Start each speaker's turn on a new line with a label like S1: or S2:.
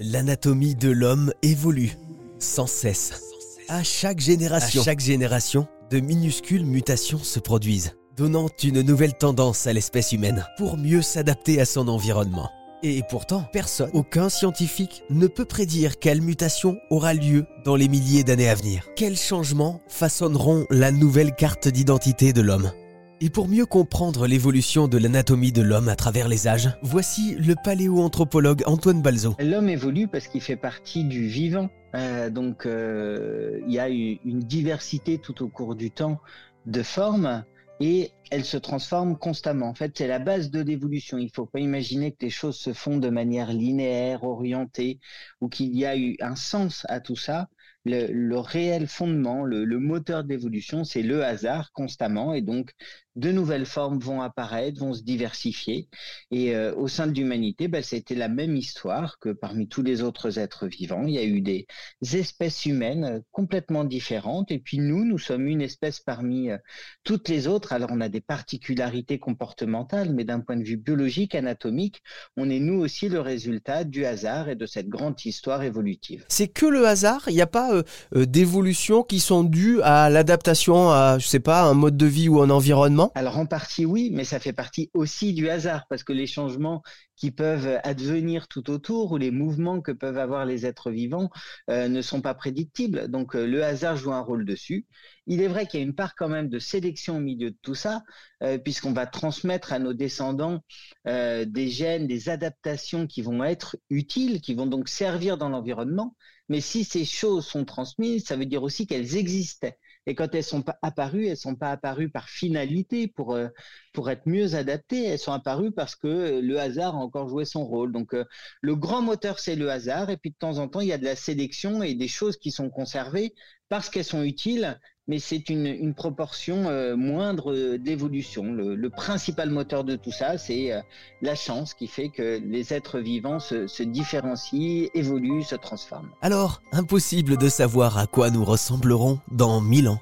S1: L'anatomie de l'homme évolue sans cesse. À chaque génération, chaque génération, de minuscules mutations se produisent, donnant une nouvelle tendance à l'espèce humaine pour mieux s'adapter à son environnement. Et pourtant, personne, aucun scientifique ne peut prédire quelle mutation aura lieu dans les milliers d'années à venir. Quels changements façonneront la nouvelle carte d'identité de l'homme? Et pour mieux comprendre l'évolution de l'anatomie de l'homme à travers les âges, voici le paléoanthropologue Antoine Balzo.
S2: L'homme évolue parce qu'il fait partie du vivant. Euh, donc euh, il y a une diversité tout au cours du temps de formes et elle se transforme constamment. En fait, c'est la base de l'évolution. Il ne faut pas imaginer que les choses se font de manière linéaire, orientée, ou qu'il y a eu un sens à tout ça le, réel fondement, le, moteur d'évolution, c'est le hasard constamment. Et donc, de nouvelles formes vont apparaître, vont se diversifier. Et euh, au sein de l'humanité, bah, c'était la même histoire que parmi tous les autres êtres vivants. Il y a eu des espèces humaines complètement différentes. Et puis nous, nous sommes une espèce parmi euh, toutes les autres. Alors, on a des particularités comportementales, mais d'un point de vue biologique, anatomique, on est nous aussi le résultat du hasard et de cette grande histoire évolutive.
S1: C'est que le hasard Il n'y a pas euh, euh, d'évolutions qui sont dues à l'adaptation à, je sais pas, un mode de vie ou un environnement
S2: Alors en partie oui, mais ça fait partie aussi du hasard parce que les changements qui peuvent advenir tout autour ou les mouvements que peuvent avoir les êtres vivants euh, ne sont pas prédictibles. Donc le hasard joue un rôle dessus. Il est vrai qu'il y a une part quand même de sélection au milieu de tout ça, puisqu'on va transmettre à nos descendants des gènes, des adaptations qui vont être utiles, qui vont donc servir dans l'environnement. Mais si ces choses sont transmises, ça veut dire aussi qu'elles existaient. Et quand elles sont apparues, elles sont pas apparues par finalité pour euh, pour être mieux adaptées. Elles sont apparues parce que le hasard a encore joué son rôle. Donc euh, le grand moteur c'est le hasard. Et puis de temps en temps il y a de la sélection et des choses qui sont conservées parce qu'elles sont utiles mais c'est une, une, proportion euh, moindre d'évolution. Le, le, principal moteur de tout ça, c'est euh, la chance qui fait que les êtres vivants se, se différencient, évoluent, se transforment.
S1: Alors, impossible de savoir à quoi nous ressemblerons dans mille ans.